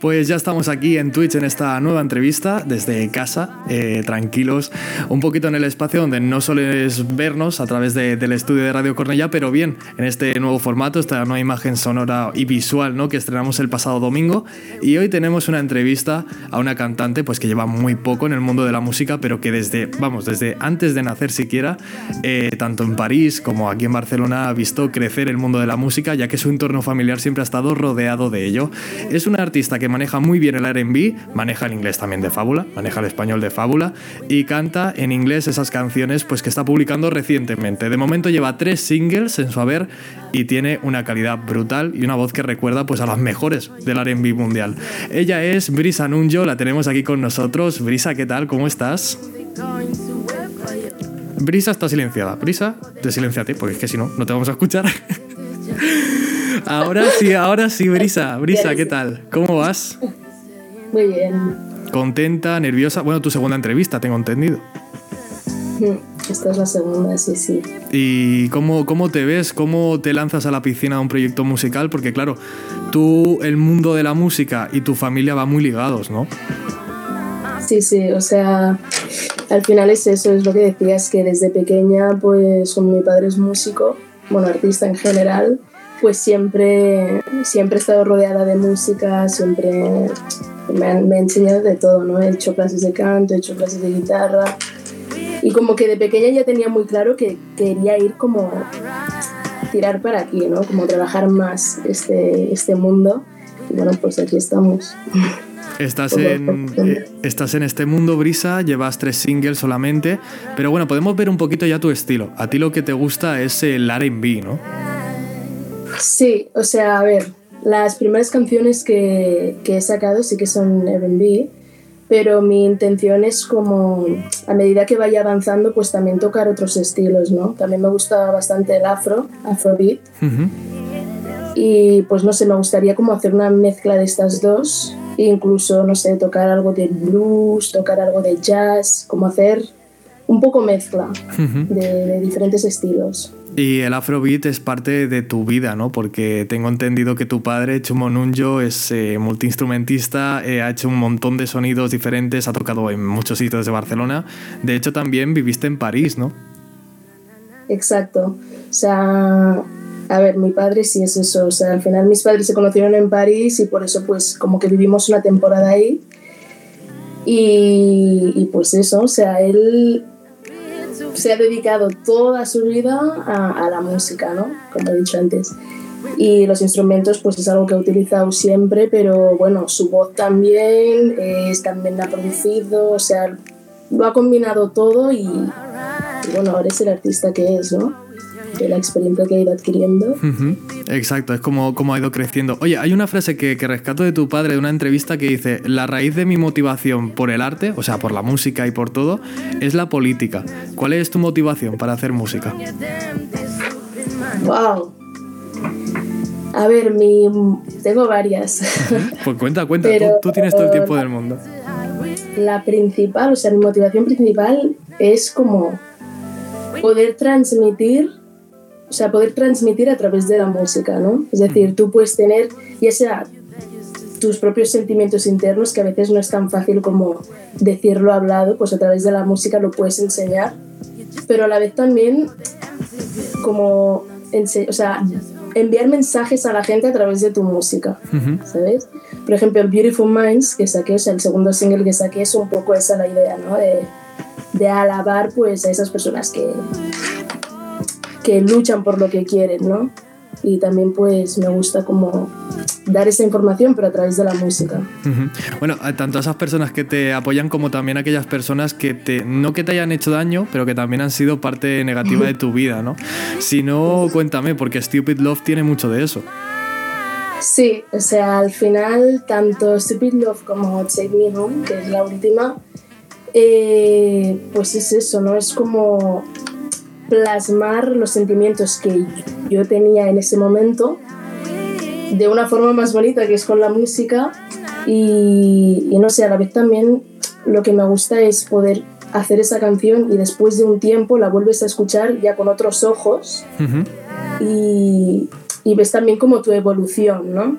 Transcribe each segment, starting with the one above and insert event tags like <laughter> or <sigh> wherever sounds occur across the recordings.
Pues ya estamos aquí en Twitch en esta nueva entrevista desde casa, eh, tranquilos, un poquito en el espacio donde no sueles vernos a través del estudio de Radio Cornella, pero bien, en este nuevo formato, esta nueva imagen sonora y visual ¿no? que estrenamos el pasado domingo. Y hoy tenemos una entrevista a una cantante pues, que lleva muy poco en el mundo de la música, pero que desde, vamos, desde antes de nacer siquiera, eh, tanto en París como aquí en Barcelona, ha visto crecer el mundo de la música, ya que su entorno familiar siempre ha estado rodeado de ello. Es una artista que maneja muy bien el RB, maneja el inglés también de fábula, maneja el español de fábula y canta en inglés esas canciones pues, que está publicando recientemente. De momento lleva tres singles en su haber y tiene una calidad brutal y una voz que recuerda pues, a las mejores del RB mundial. Ella es Brisa Nunjo, la tenemos aquí con nosotros. Brisa, ¿qué tal? ¿Cómo estás? Brisa está silenciada. Brisa, ti porque es que si no, no te vamos a escuchar. <laughs> Ahora sí, ahora sí, Brisa. Brisa, ¿qué tal? ¿Cómo vas? Muy bien. ¿Contenta, nerviosa? Bueno, tu segunda entrevista, tengo entendido. Mm, esta es la segunda, sí, sí. ¿Y cómo, cómo te ves? ¿Cómo te lanzas a la piscina de un proyecto musical? Porque claro, tú, el mundo de la música y tu familia van muy ligados, ¿no? Sí, sí, o sea, al final es eso, es lo que decías, que desde pequeña, pues mi padre es músico, bueno, artista en general, pues siempre, siempre he estado rodeada de música, siempre me han, me enseñado de todo, ¿no? He hecho clases de canto, he hecho clases de guitarra y como que de pequeña ya tenía muy claro que quería ir como tirar para aquí, ¿no? Como trabajar más este, este mundo y bueno, pues aquí estamos. Estás en, eh, estás en este mundo, Brisa, llevas tres singles solamente, pero bueno, podemos ver un poquito ya tu estilo. A ti lo que te gusta es el RB, ¿no? Sí, o sea, a ver, las primeras canciones que, que he sacado sí que son RB, pero mi intención es como, a medida que vaya avanzando, pues también tocar otros estilos, ¿no? También me gusta bastante el afro, afrobeat. Y pues no sé, me gustaría como hacer una mezcla de estas dos, e incluso, no sé, tocar algo de blues, tocar algo de jazz, como hacer un poco mezcla de, de diferentes estilos. Y el afrobeat es parte de tu vida, ¿no? Porque tengo entendido que tu padre, Chumo Nunjo, es eh, multiinstrumentista, eh, ha hecho un montón de sonidos diferentes, ha tocado en muchos sitios de Barcelona. De hecho, también viviste en París, ¿no? Exacto. O sea, a ver, mi padre sí es eso. O sea, al final mis padres se conocieron en París y por eso pues como que vivimos una temporada ahí. Y, y pues eso, o sea, él se ha dedicado toda su vida a, la música, ¿no? Como he dicho antes. Y los instrumentos, pues es algo que ha utilizado siempre, pero bueno, su voz también, es, también la ha producido, o sea, lo ha combinado todo y, y bueno, ahora es el artista que es, ¿no? De la experiencia que ha ido adquiriendo. Exacto, es como, como ha ido creciendo. Oye, hay una frase que, que, rescato de tu padre de una entrevista que dice, la raíz de mi motivación por el arte, o sea, por la música y por todo, es la política. ¿Cuál es tu motivación para hacer música? Wow. A ver, mi... tengo varias. Pues cuenta, cuenta, tú, tienes todo el tiempo del mundo. La principal, o sea, mi motivación principal es como poder transmitir o sea, poder transmitir a través de la música, ¿no? Es decir, tú puedes tener, ya sea tus propios sentimientos internos, que a veces no es tan fácil como decirlo hablado, pues a través de la música lo puedes enseñar, pero a la vez también como, o sea, enviar mensajes a la gente a través de tu música, ¿sabes? Por ejemplo, el Beautiful Minds que saqué, o sea, el segundo single que saqué es un poco esa la idea, ¿no? De, de alabar pues a esas personas que, que luchan por lo que quieren, ¿no? Y también pues me gusta como dar esa información, pero a través de la música. Bueno, tanto a esas personas que te apoyan como también a aquellas personas que te, no que te hayan hecho daño, pero que también han sido parte negativa de tu vida, ¿no? Si no, cuéntame, porque Stupid Love tiene mucho de eso. Sí, o sea, al final, tanto Stupid Love como Take Me Home, que es la última, eh, pues es eso, ¿no? Es como plasmar los sentimientos que yo tenía en ese momento de una forma más bonita que es con la música y, no sé, a la vez también lo que me gusta es poder hacer esa canción y después de un tiempo la vuelves a escuchar ya con otros ojos y, y ves también como tu evolución, ¿no?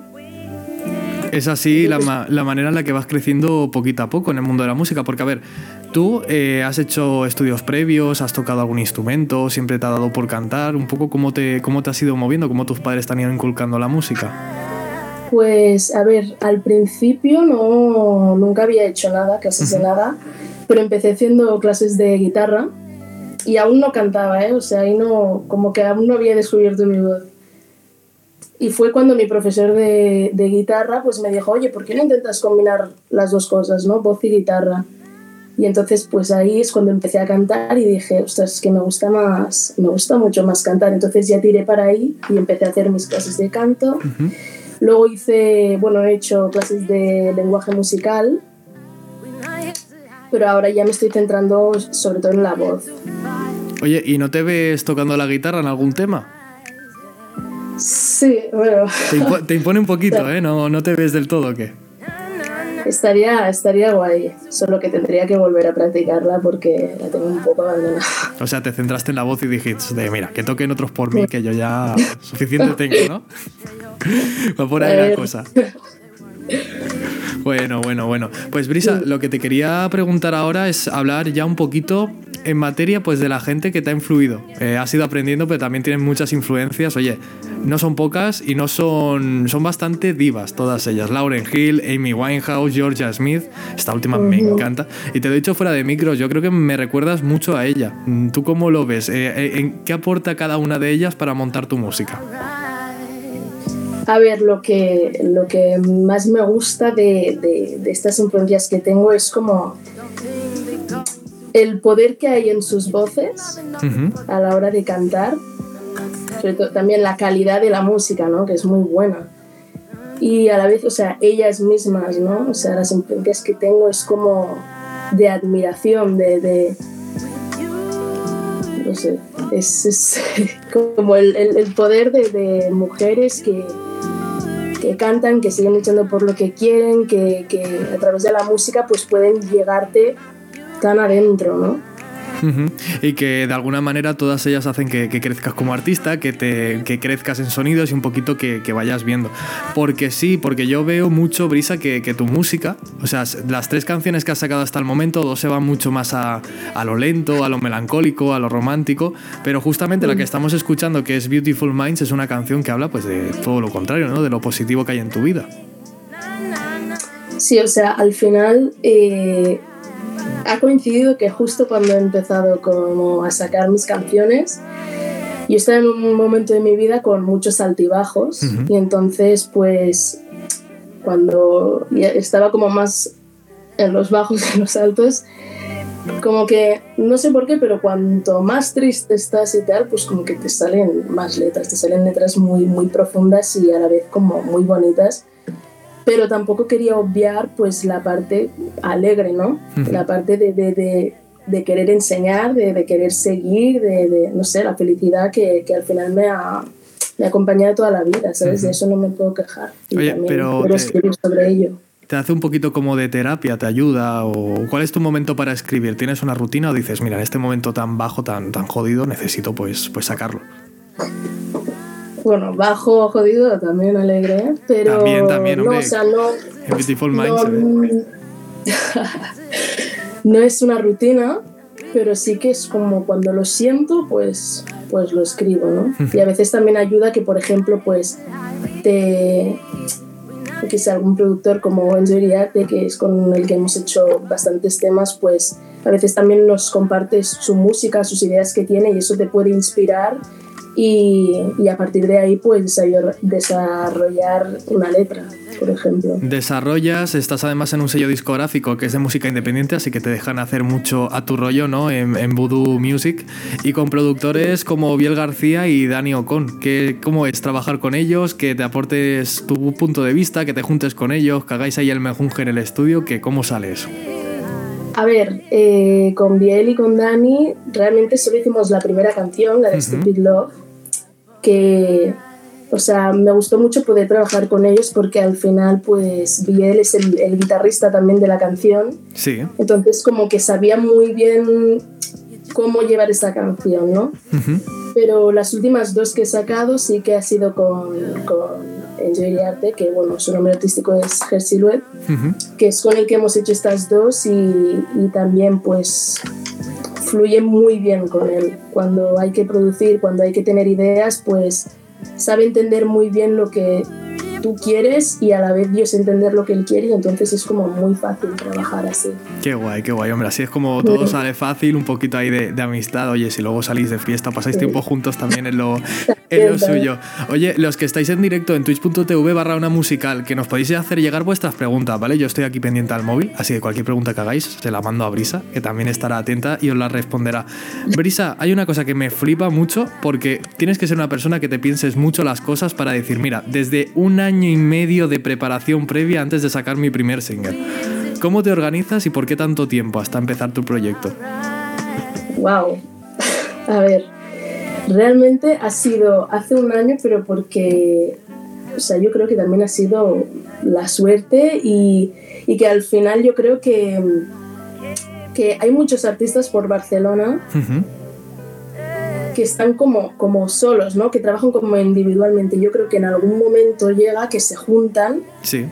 Es así la, la, manera en la que vas creciendo poquito a poco en el mundo de la música, porque a ver, tú eh, has hecho estudios previos, has tocado algún instrumento, siempre te ha dado por cantar, un poco cómo te, cómo te has ido moviendo, cómo tus padres te han ido inculcando la música. Pues a ver, al principio no, nunca había hecho nada, casi de nada, pero empecé haciendo clases de guitarra y aún no cantaba, ¿eh? o sea, ahí no, como que aún no había descubierto mi voz. Y fue cuando mi profesor de, de, guitarra pues me dijo, oye, ¿por qué no intentas combinar las dos cosas, ¿no? voz y guitarra? Y entonces pues ahí es cuando empecé a cantar y dije, ostras, es que me gusta más, me gusta mucho más cantar. Entonces ya tiré para ahí y empecé a hacer mis clases de canto. Luego hice, bueno, he hecho clases de lenguaje musical, pero ahora ya me estoy centrando sobre todo en la voz. Oye, ¿y no te ves tocando la guitarra en algún tema? Sí, bueno. Te, impone un poquito, <laughs> ¿eh? ¿No, ¿No te ves del todo o qué? Estaría, estaría guay, solo que tendría que volver a practicarla porque la tengo un poco abandonada. O sea, te centraste en la voz y dijiste, mira, que toquen otros por mí, que yo ya <laughs> suficiente tengo, ¿no? <laughs> Va por ahí la cosa. Bueno, bueno, bueno. Pues Brisa, lo que te quería preguntar ahora es hablar ya un poquito en materia pues de la gente que te ha influido. Eh, has ido aprendiendo, pero también tienes muchas influencias. Oye, no son pocas y no son. son bastante divas todas ellas. Lauren Hill, Amy Winehouse, Georgia Smith. Esta última me encanta. Y te lo he dicho fuera de micros, yo creo que me recuerdas mucho a ella. ¿Tú cómo lo ves? Eh, eh, ¿Qué aporta cada una de ellas para montar tu música? A ver, lo que, lo que más me gusta de, de, estas influencias que tengo es como el poder que hay en sus voces a la hora de cantar, sobre todo también la calidad de la música, ¿no? que es muy buena. Y a la vez, o sea, ellas mismas, ¿no? O sea, las influencias que tengo es como de admiración, de, de no sé, es, es <laughs> como el, el, poder de, de mujeres que, que cantan, que siguen luchando por lo que quieren, que, que a través de la música pues pueden llegarte tan adentro, ¿no? Y que de alguna manera todas ellas hacen que, crezcas como artista, que, te, que crezcas en sonidos y un poquito que, vayas viendo. Porque sí, porque yo veo mucho, Brisa, que, tu música, o sea, las tres canciones que has sacado hasta el momento, dos se van mucho más a, a lo lento, a lo melancólico, a lo romántico, pero justamente la que estamos escuchando, que es Beautiful Minds, es una canción que habla pues de todo lo contrario, ¿no? De lo positivo que hay en tu vida. Sí, o sea, al final... Eh ha coincidido que justo cuando he empezado como a sacar mis canciones, yo estaba en un momento de mi vida con muchos altibajos y entonces pues cuando estaba como más en los bajos y en los altos, como que no sé por qué, pero cuanto más triste estás y tal, pues como que te salen más letras, te salen letras muy, muy profundas y a la vez como muy bonitas pero tampoco quería obviar pues la parte alegre, ¿no? La parte de, de, de, querer enseñar, de, querer seguir, de, no sé, la felicidad que, que al final me ha, me ha, acompañado toda la vida, ¿sabes? De eso no me puedo quejar. Oye, pero te, escribir sobre ello. ¿Te hace un poquito como de terapia? ¿Te ayuda? ¿O cuál es tu momento para escribir? ¿Tienes una rutina o dices, mira, en este momento tan bajo, tan, tan jodido, necesito pues, pues sacarlo? Bueno, bajo, jodido, también alegre, pero... También, también, hombre. No, o sea, no... Beautiful Minds. <laughs> No, es una rutina, pero sí que es como cuando lo siento, pues, pues lo escribo, ¿no? Y a veces también ayuda que, por ejemplo, pues te que sea algún productor como Enjoy que es con el que hemos hecho bastantes temas, pues a veces también nos compartes su música, sus ideas que tiene y eso te puede inspirar y, a partir de ahí pues desarrollar una letra, por ejemplo. Desarrollas, estás además en un sello discográfico que es de música independiente, así que te dejan hacer mucho a tu rollo, ¿no? En, en Voodoo Music y con productores como Biel García y Dani Ocon. Que, ¿Cómo es trabajar con ellos? Que te aportes tu punto de vista, que te juntes con ellos, que hagáis ahí el mejunje en el estudio, que ¿cómo sale eso? A ver, eh, con Biel y con Dani realmente solo hicimos la primera canción, la de Stupid Love, que, o sea, me gustó mucho poder trabajar con ellos porque al final, pues, Biel es el, guitarrista también de la canción. Sí. Entonces, como que sabía muy bien cómo llevar esta canción, ¿no? Pero las últimas dos que he sacado sí que ha sido con, con Enjoy Arte, que bueno, su nombre artístico es Her Silhouette, que es con el que hemos hecho estas dos y, y también pues fluye muy bien con él. Cuando hay que producir, cuando hay que tener ideas, pues sabe entender muy bien lo que tú quieres y a la vez Dios entender lo que él quiere y entonces es como muy fácil trabajar así. Qué guay, qué guay, hombre, así es como todo sale fácil, un poquito ahí de, amistad, oye, si luego salís de fiesta, pasáis tiempo juntos también en lo, <laughs> en lo suyo. Oye, los que estáis en directo en twitch.tv barra una musical, que nos podéis hacer llegar vuestras preguntas, ¿vale? Yo estoy aquí pendiente al móvil, así que cualquier pregunta que hagáis se la mando a Brisa, que también estará atenta y os la responderá. Brisa, hay una cosa que me flipa mucho porque tienes que ser una persona que te pienses mucho las cosas para decir, mira, desde un año y medio de preparación previa antes de sacar mi primer single. ¿Cómo te organizas y por qué tanto tiempo hasta empezar tu proyecto? Wow. <laughs> A ver, realmente ha sido hace un año, pero porque, o sea, yo creo que también ha sido la suerte y, que al final yo creo que, que hay muchos artistas por Barcelona que están como, como solos, ¿no? Que trabajan como individualmente. Yo creo que en algún momento llega que se juntan. Sí.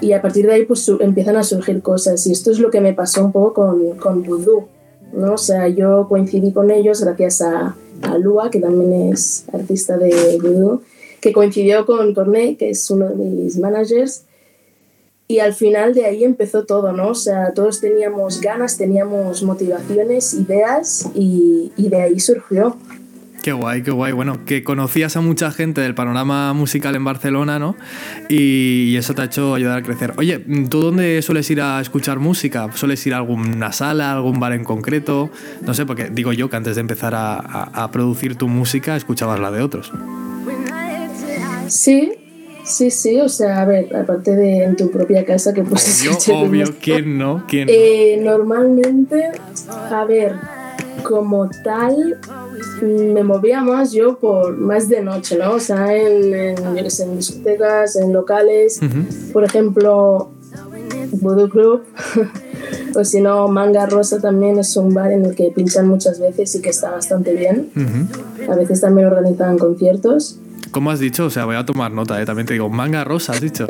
Y a partir de ahí pues empiezan a surgir cosas. Y esto es lo que me pasó un poco con, con Voodoo, ¿no? O sea, yo coincidí con ellos gracias a, a Lua, que también es artista de Voodoo, que coincidió con Cornet, que es uno de mis managers y al final de ahí empezó todo, ¿no? O sea, todos teníamos ganas, teníamos motivaciones, ideas y, de ahí surgió. Qué guay, qué guay. Bueno, que conocías a mucha gente del panorama musical en Barcelona, ¿no? Y eso te ha hecho ayudar a crecer. Oye, ¿tú dónde sueles ir a escuchar música? ¿Sueles ir a alguna sala, algún bar en concreto? No sé, porque digo yo que antes de empezar a, a producir tu música escuchabas la de otros. Sí, Sí, sí, o sea, a ver, aparte de en tu propia casa que pues Obvio, obvio, ¿quién no? ¿Quién eh, Normalmente, a ver, como tal, me movía más yo por más de noche, ¿no? O sea, en, en, en discotecas, en locales, por ejemplo, Voodoo Club, <laughs> o si no, Manga Rosa también es un bar en el que pinchan muchas veces y que está bastante bien. A veces también organizan conciertos. ¿Cómo has dicho? O sea, voy a tomar nota, ¿eh? También te digo, manga rosa, has dicho.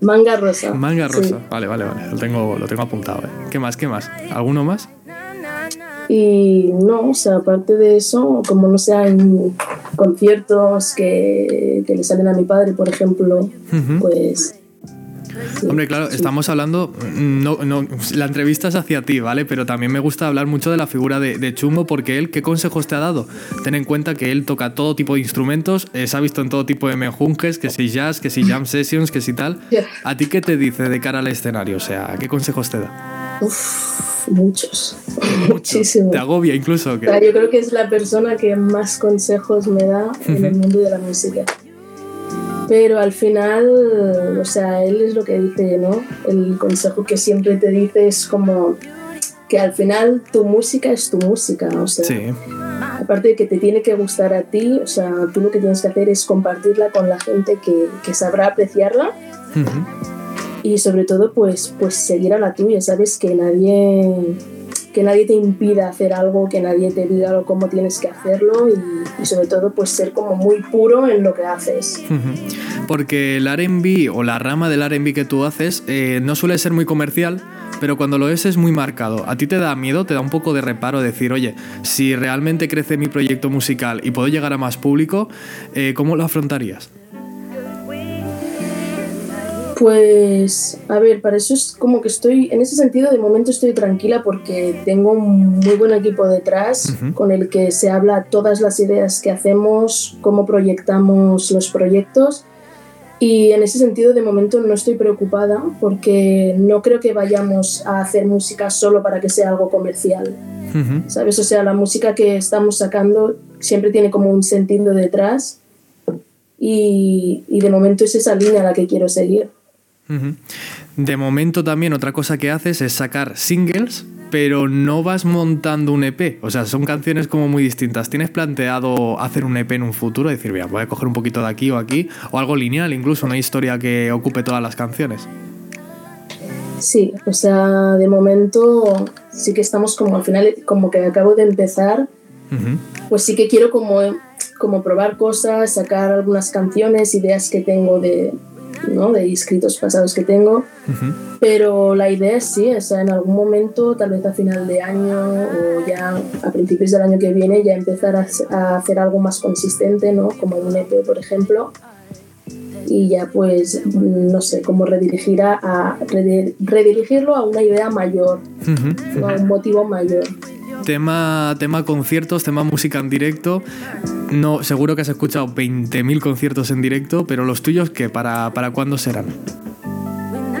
Manga rosa. Manga rosa. Vale, vale, vale. Lo tengo, lo tengo apuntado, ¿eh? ¿Qué más? ¿Qué más? ¿Alguno más? Y no, o sea, aparte de eso, como no sean conciertos que, que le salen a mi padre, por ejemplo, pues Hombre, claro, estamos hablando, no, no, la entrevista es hacia ti, ¿vale? Pero también me gusta hablar mucho de la figura de, Chumbo porque él, ¿qué consejos te ha dado? Ten en cuenta que él toca todo tipo de instrumentos, se ha visto en todo tipo de menjunjes, que si jazz, que si jam sessions, que si tal. ¿A ti qué te dice de cara al escenario? O sea, ¿qué consejos te da? Uf, muchos. Muchísimo. ¿Te agobia incluso? yo creo que es la persona que más consejos me da en el mundo de la música. Pero al final, o sea, él es lo que dice, ¿no? El consejo que siempre te dice es como que al final tu música es tu música, o sea, sí. aparte de que te tiene que gustar a ti, o sea, tú lo que tienes que hacer es compartirla con la gente que, que sabrá apreciarla y sobre todo pues, pues seguir a la tuya, sabes que nadie que nadie te impida hacer algo, que nadie te diga cómo tienes que hacerlo y, sobre todo pues ser como muy puro en lo que haces. Porque el RB o la rama del RB que tú haces eh, no suele ser muy comercial, pero cuando lo es es muy marcado. ¿A ti te da miedo, te da un poco de reparo decir, oye, si realmente crece mi proyecto musical y puedo llegar a más público, eh, ¿cómo lo afrontarías? Pues, a ver, para eso es como que estoy, en ese sentido, de momento estoy tranquila porque tengo un muy buen equipo detrás con el que se habla todas las ideas que hacemos, cómo proyectamos los proyectos. Y en ese sentido, de momento no estoy preocupada porque no creo que vayamos a hacer música solo para que sea algo comercial. ¿Sabes? O sea, la música que estamos sacando siempre tiene como un sentido detrás y, y de momento es esa línea a la que quiero seguir. De momento también otra cosa que haces es sacar singles, pero no vas montando un EP. O sea, son canciones como muy distintas. ¿Tienes planteado hacer un EP en un futuro? Decir, mira, voy a coger un poquito de aquí o aquí, o algo lineal, incluso una historia que ocupe todas las canciones. Sí, o sea, de momento sí que estamos como al final, como que acabo de empezar, pues sí que quiero como como probar cosas, sacar algunas canciones, ideas que tengo de, ¿no? de escritos pasados que tengo. Pero la idea es sí, o sea, en algún momento, tal vez a final de año o ya a principios del año que viene, ya empezar a, a hacer algo más consistente, ¿no? como un EP, por ejemplo. Y ya pues, no sé, cómo redirigir a, redirigirlo a una idea mayor, a un motivo mayor tema, tema conciertos, tema música en directo. No, seguro que has escuchado 20.000 conciertos en directo, pero los tuyos, ¿qué? ¿Para, para cuándo serán?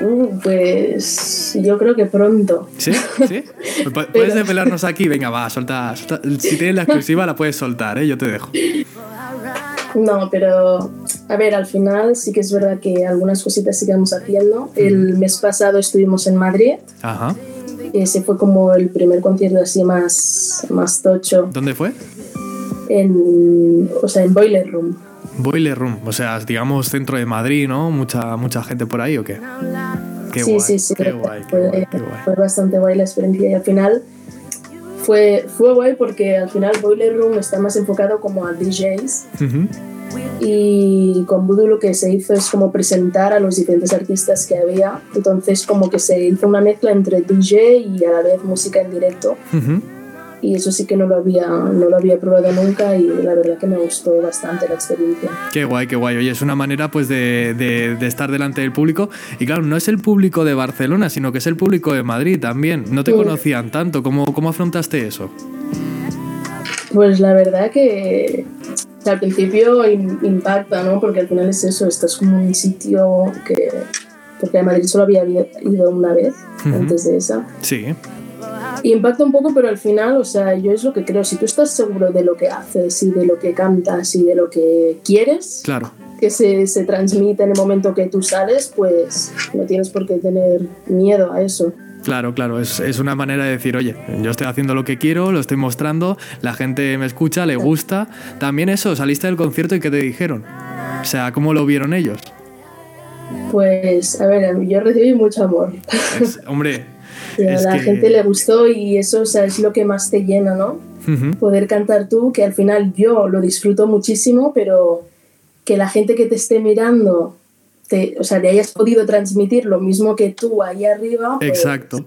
Uh, pues yo creo que pronto. ¿Sí? ¿Sí? <laughs> Pues puedes desvelarnos aquí, venga, va, solta, Si tienes la exclusiva, la puedes soltar, ¿eh? Yo te dejo. No, pero a ver, al final sí que es verdad que algunas cositas sigamos haciendo. El mes pasado estuvimos en Madrid. Ajá. Ese fue como el primer concierto así más, más tocho. ¿Dónde fue? En, o sea, en Boiler Room. Boiler Room, o sea, digamos centro de Madrid, ¿no? Mucha, mucha gente por ahí o qué? Qué sí, sí, sí, qué guay, fue, fue, bastante guay la experiencia y al final fue, fue guay porque al final Boiler Room está más enfocado como a DJs. Y con Voodoo lo que se hizo es como presentar a los diferentes artistas que había. Entonces como que se hizo una mezcla entre DJ y a la vez música en directo. Y eso sí que no lo, había, no lo había probado nunca y la verdad que me gustó bastante la experiencia. Qué guay, qué guay. Oye, es una manera pues de, de, estar delante del público. Y claro, no es el público de Barcelona, sino que es el público de Madrid también. No te conocían tanto. ¿Cómo, ¿Cómo afrontaste eso? Pues la verdad que al principio impacta, ¿no? Porque al final es eso, estás como en un sitio que... Porque a Madrid solo había ido una vez antes de esa. Sí. Y impacta un poco, pero al final, o sea, yo es lo que creo, si tú estás seguro de lo que haces y de lo que cantas y de lo que quieres, claro. que se, se transmite en el momento que tú sales, pues no tienes por qué tener miedo a eso. Claro, claro, es, es, una manera de decir, oye, yo estoy haciendo lo que quiero, lo estoy mostrando, la gente me escucha, le gusta. También eso, saliste del concierto y ¿qué te dijeron? O sea, ¿cómo lo vieron ellos? Pues, a ver, yo recibí mucho amor. <laughs> hombre. a la gente le gustó y eso o sea, es lo que más te llena, ¿no? Poder cantar tú, que al final yo lo disfruto muchísimo, pero que la gente que te esté mirando te, o sea, le hayas podido transmitir lo mismo que tú ahí arriba. Pues, Exacto.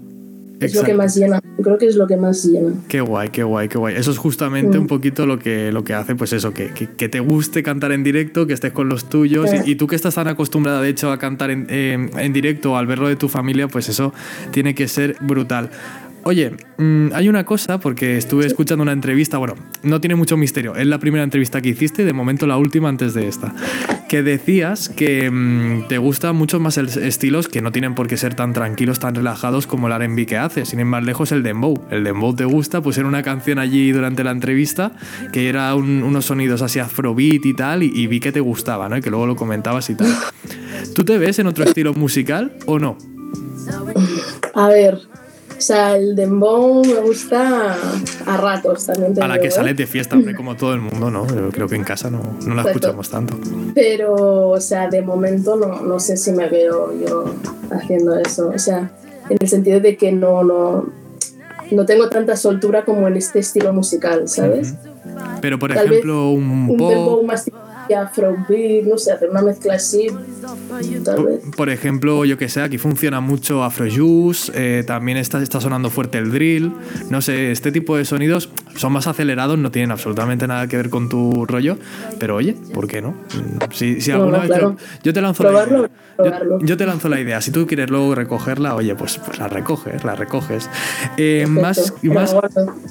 Es lo que más llena. Creo que es lo que más llena. Qué guay, qué guay, qué guay. Eso es justamente un mm. poquito lo que, lo que hace, pues eso, que, que, te guste cantar en directo, que estés con los tuyos. Y, tú que estás tan acostumbrada, de hecho, a cantar en, en directo, al verlo de tu familia, pues eso tiene que ser brutal. Oye, mm, hay una cosa, porque estuve escuchando una entrevista, bueno, no tiene mucho misterio, es la primera entrevista que hiciste, de momento la última antes de esta, que decías que mm, te gustan mucho más estilos que no tienen por qué ser tan tranquilos, tan relajados como el R&B que haces, sin ir más lejos el dembow. El dembow te gusta, pues era una canción allí durante la entrevista que era unos sonidos así afrobeat y tal, y, vi que te gustaba, ¿no? Y que luego lo comentabas y tal. ¿Tú te ves en otro estilo musical o no? A ver, o sea, el dembow me gusta a ratos también. a la que ¿eh? sale de fiesta, hombre, como todo el mundo, ¿no? Yo creo que en casa no, no la escuchamos tanto. Pero, o sea, de momento no, no sé si me veo yo haciendo eso. O sea, en el sentido de que no, no, no tengo tanta soltura como en este estilo musical, ¿sabes? Pero, por ejemplo, un, un Dembow más afrobeat, no sé, hacer una mezcla así, tal vez. Por ejemplo, yo que sé, aquí funciona mucho afrojuice, eh, también está, está sonando fuerte el drill, no sé, este tipo de sonidos son más acelerados, no tienen absolutamente nada que ver con tu rollo, pero oye, ¿por qué no? Mm, si, si alguna vez yo te lanzo la idea. Yo, te lanzo la idea, si tú quieres luego recogerla, oye, pues, pues la recoges, la recoges. Eh, más, más,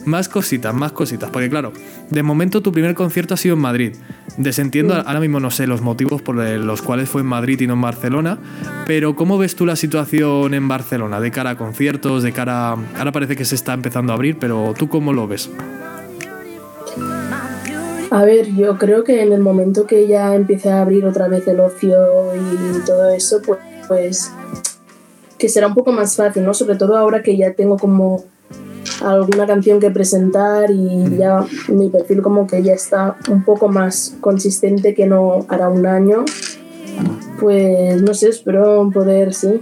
más cositas, más cositas, porque claro, de momento tu primer concierto ha sido en Madrid. Desentiendo, ahora mismo no sé los motivos por los cuales fue en Madrid y no en Barcelona, pero ¿cómo ves tú la situación en Barcelona de cara a conciertos, de cara... Ahora parece que se está empezando a abrir, pero ¿tú cómo lo ves? A ver, yo creo que en el momento que ya empiece a abrir otra vez el ocio y todo eso, pues, pues que será un poco más fácil, ¿no? Sobre todo ahora que ya tengo como alguna canción que presentar y ya mi perfil como que ya está un poco más consistente que no hará un año. Pues no sé, espero poder, sí,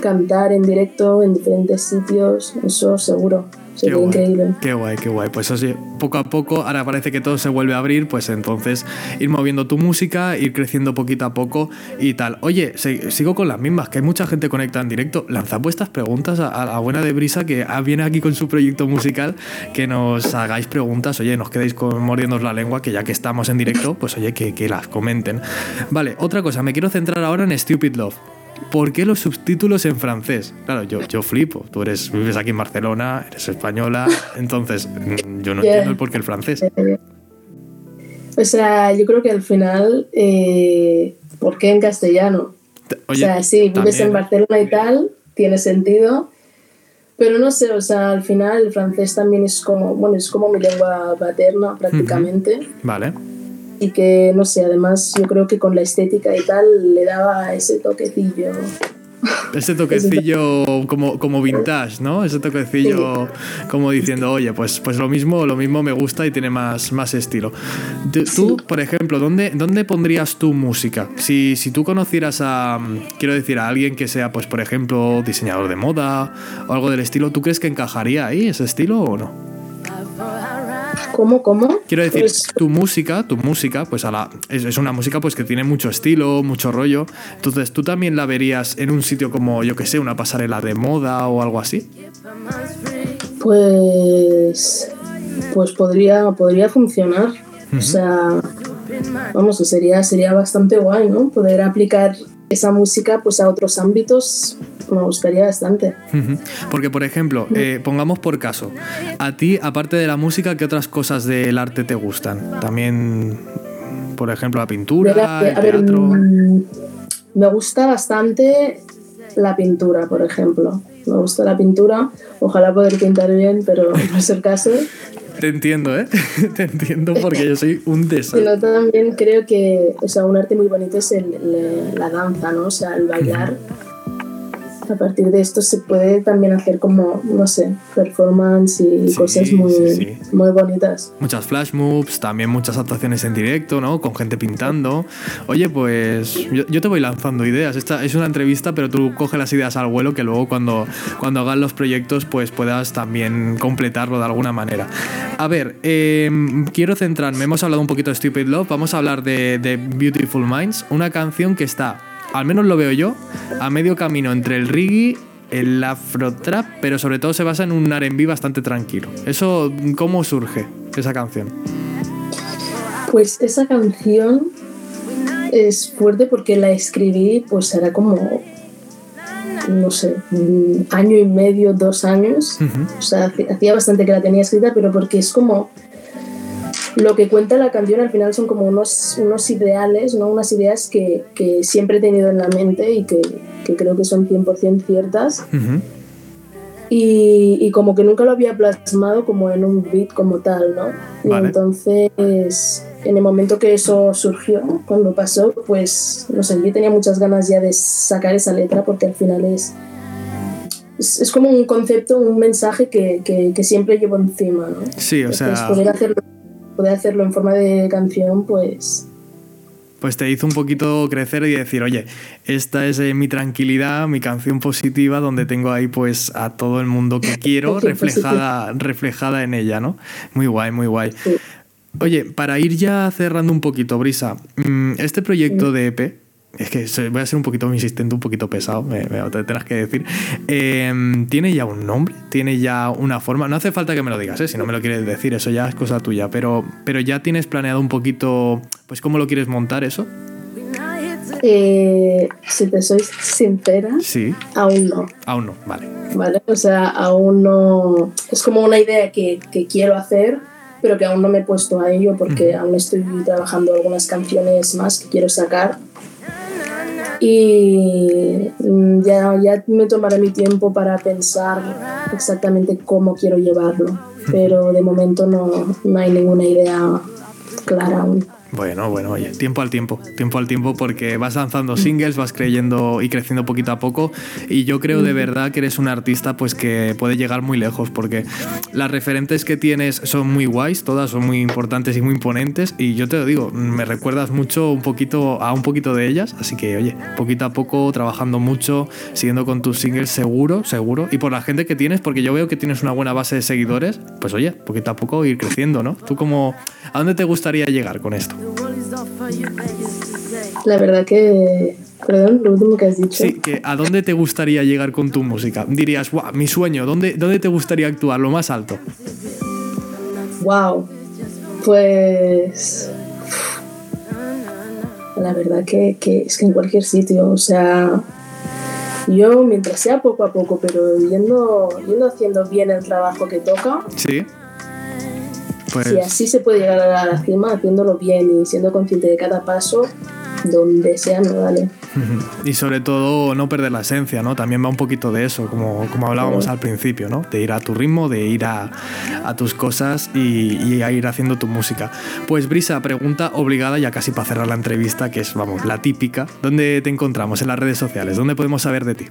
cantar en directo en diferentes sitios, eso seguro. Sería increíble. Qué guay, qué guay. Pues así, poco a poco, ahora parece que todo se vuelve a abrir, pues entonces ir moviendo tu música, ir creciendo poquito a poco y tal. Oye, sigo con las mismas, que hay mucha gente conectada en directo. Lanzad vuestras preguntas a, la buena de Brisa, que viene aquí con su proyecto musical, que nos hagáis preguntas, oye, nos quedéis con, mordiendo la lengua, que ya que estamos en directo, pues oye, que, que las comenten. Vale, otra cosa, me quiero centrar ahora en Stupid Love. ¿Por qué los subtítulos en francés? Claro, yo, yo flipo. Tú eres, vives aquí en Barcelona, eres española, <laughs> entonces mm, yo no entiendo el por qué el francés. O sea, yo creo que al final, eh, ¿por qué en castellano? o sea, sí, vives en Barcelona y tal, tiene sentido, pero no sé, o sea, al final el francés también es como, bueno, es como mi lengua paterna prácticamente. Vale y que, no sé, además yo creo que con la estética y tal le daba ese toquecillo. Ese <laughs> toquecillo como, como vintage, ¿no? Ese toquecillo como diciendo, oye, pues, pues lo mismo, lo mismo me gusta y tiene más, más estilo. Tú, por ejemplo, ¿dónde, ¿dónde pondrías tu música? Si, si tú conocieras a, quiero decir, a alguien que sea, pues por ejemplo, diseñador de moda o algo del estilo, ¿tú crees que encajaría ahí ese estilo o no? ¿Cómo, cómo? Quiero decir, pues tu música, tu música, pues a la, es, una música pues que tiene mucho estilo, mucho rollo. Entonces, ¿tú también la verías en un sitio como, yo que sé, una pasarela de moda o algo así? Pues. Pues podría, podría funcionar. O sea. Vamos, sería, sería bastante guay, ¿no? Poder aplicar esa música pues a otros ámbitos me gustaría bastante. Porque, por ejemplo, eh, pongamos por caso, a ti, aparte de la música, ¿qué otras cosas del arte te gustan? También, por ejemplo, la pintura, el teatro. Mm, me gusta bastante la pintura, por ejemplo. Me gusta la pintura, ojalá poder pintar bien, pero no es el caso. <laughs> Te entiendo, ¿eh? <laughs> Te entiendo porque yo soy un desastre. Pero también creo que, o sea, un arte muy bonito es la danza, ¿no? O sea, el bailar a partir de esto se puede también hacer como, no sé, performance y cosas muy, muy bonitas. Muchas flash moves, también muchas actuaciones en directo, ¿no? Con gente pintando. Oye, pues yo, te voy lanzando ideas. Esta es una entrevista, pero tú coge las ideas al vuelo que luego cuando, cuando hagas los proyectos pues puedas también completarlo de alguna manera. A ver, em, quiero centrarme, hemos hablado un poquito de Stupid Love, vamos a hablar de, de Beautiful Minds, una canción que está al menos lo veo yo, a medio camino entre el reggae, el afro-trap, pero sobre todo se basa en un RB bastante tranquilo. ¿Eso cómo surge, esa canción? Pues esa canción es fuerte porque la escribí, pues era como, no sé, un año y medio, dos años. O sea, hacía bastante que la tenía escrita, pero porque es como lo que cuenta la canción al final son como unos, unos ideales, ¿no? unas ideas que, que siempre he tenido en la mente y que, que creo que son 100% ciertas. y, y, como que nunca lo había plasmado como en un beat como tal, ¿no? Y entonces, en el momento que eso surgió, cuando pasó, pues, no sé, yo tenía muchas ganas ya de sacar esa letra porque al final es... Es, como un concepto, un mensaje que, que, que, siempre llevo encima, ¿no? Sí, o sea... Poder hacerlo poder hacerlo en forma de canción, pues... Pues te hizo un poquito crecer y decir, oye, esta es eh, mi tranquilidad, mi canción positiva, donde tengo ahí pues a todo el mundo que quiero <laughs> reflejada, reflejada en ella, ¿no? Muy guay, muy guay. Oye, para ir ya cerrando un poquito, Brisa, mm, este proyecto de EP, es que voy a ser un poquito insistente, un poquito pesado, me, me tendrás que decir. Em, ¿Tiene ya un nombre? ¿Tiene ya una forma? No hace falta que me lo digas, ¿eh? si no me lo quieres decir, eso ya es cosa tuya, pero, pero ya tienes planeado un poquito, pues cómo lo quieres montar eso. Eh, si te soy sincera, sí. aún no. Aún no, vale. Vale, o sea, aún no. Es como una idea que, que quiero hacer, pero que aún no me he puesto a ello porque aún estoy trabajando algunas canciones más que quiero sacar y mm, ya, ya me tomaré mi tiempo para pensar exactamente cómo quiero llevarlo, pero de momento no, no hay ninguna idea clara aún. Bueno, bueno, oye, tiempo al tiempo, tiempo al tiempo porque vas lanzando singles, vas creyendo y creciendo poquito a poco y yo creo de verdad que eres un artista pues que puede llegar muy lejos porque las referentes que tienes son muy guays, todas son muy importantes y muy imponentes y yo te lo digo, me recuerdas mucho un poquito a un poquito de ellas, así que oye, poquito a poco trabajando mucho, siguiendo con tus singles seguro, seguro y por la gente que tienes porque yo veo que tienes una buena base de seguidores, pues oye, poquito a poco ir creciendo, ¿no? ¿Tú cómo, a dónde te gustaría llegar con esto? La verdad que. Perdón, lo último que has dicho. Sí, que ¿a dónde te gustaría llegar con tu música? Dirías, wow, mi sueño, ¿dónde, ¿dónde te gustaría actuar? Lo más alto. Wow. Pues. La verdad que, que es que en cualquier sitio, o sea. Yo, mientras sea poco a poco, pero yendo, yendo haciendo bien el trabajo que toca. Sí. Pues... Si así se puede llegar a la cima, haciéndolo bien y siendo consciente de cada paso, donde sea, no vale. <laughs> Y sobre todo no perder la esencia, ¿no? También va un poquito de eso, como, como hablábamos al principio, ¿no? De ir a tu ritmo, de ir a, a tus cosas y, y, a ir haciendo tu música. Pues Brisa, pregunta obligada ya casi para cerrar la entrevista, que es, vamos, la típica. ¿Dónde te encontramos en las redes sociales? ¿Dónde podemos saber de ti?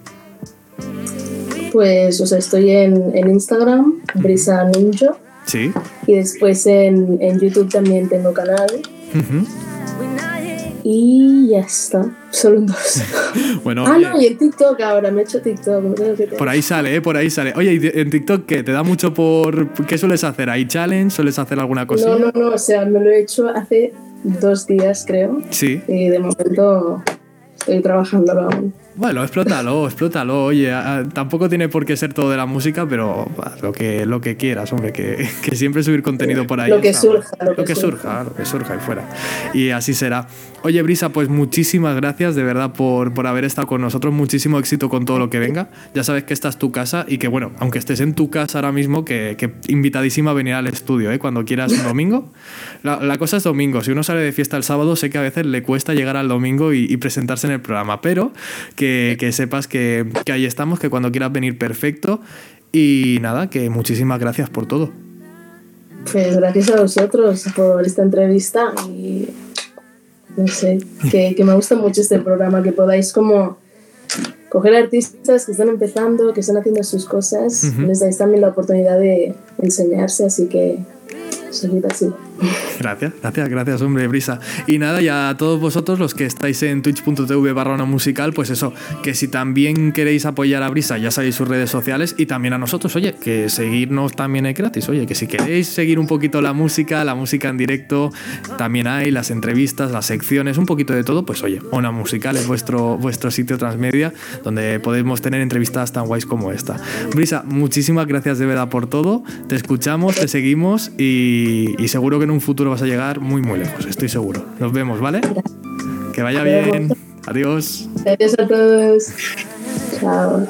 Pues, o sea, estoy en, en Instagram, Brisa Nunjo. Sí. Y después en, en YouTube también tengo canal. Uh -huh. Y ya está. Solo en dos. <laughs> bueno, ah, no, y en TikTok ahora, me he hecho TikTok. Que por ahí sale, ¿eh? Por ahí sale. Oye, ¿y en TikTok qué? ¿Te da mucho por. ¿Qué sueles hacer? ¿Hay challenge? ¿Sueles hacer alguna cosa? No, no, no. O sea, me lo he hecho hace dos días, creo. Sí. Y de momento estoy trabajándolo aún. Bueno, explótalo, explótalo. Oye, a, tampoco tiene por qué ser todo de la música, pero a, lo que, lo que quieras, hombre, que, <laughs> que siempre subir contenido por ahí. Lo que está, surja, lo, lo que, que surja. surja. Lo que surja y fuera. Y así será. Oye, Brisa, pues muchísimas gracias de verdad por, por haber estado con nosotros. Muchísimo éxito con todo lo que venga. Ya sabes que esta es tu casa y que, bueno, aunque estés en tu casa ahora mismo, que, que invitadísima a venir al estudio, ¿eh? Cuando quieras un domingo. La, la, cosa es domingo. Si uno sale de fiesta el sábado, sé que a veces le cuesta llegar al domingo y, y presentarse en el programa, pero que, que sepas que, que, ahí estamos, que cuando quieras venir perfecto. Y nada, que muchísimas gracias por todo. Pues gracias a vosotros por esta entrevista y no sé, que, que me gusta mucho este programa, que podáis como coger artistas que están empezando, que están haciendo sus cosas, uh -huh. les dais también la oportunidad de enseñarse, así que seguid así. Gracias, gracias, gracias, hombre, Brisa. Y nada, ya a todos vosotros, los que estáis en twitch.tv barra musical, pues eso, que si también queréis apoyar a Brisa, ya sabéis sus redes sociales y también a nosotros, oye, que seguirnos también es gratis, oye, que si queréis seguir un poquito la música, la música en directo, también hay las entrevistas, las secciones, un poquito de todo, pues oye, una musical es vuestro, vuestro sitio transmedia donde podemos tener entrevistas tan guays como esta. Brisa, muchísimas gracias de verdad por todo, te escuchamos, te seguimos y, y seguro que en un futuro vas a llegar muy muy lejos, estoy seguro. Nos vemos, ¿vale? Que vaya bien. Adiós. Adiós a todos. Chao.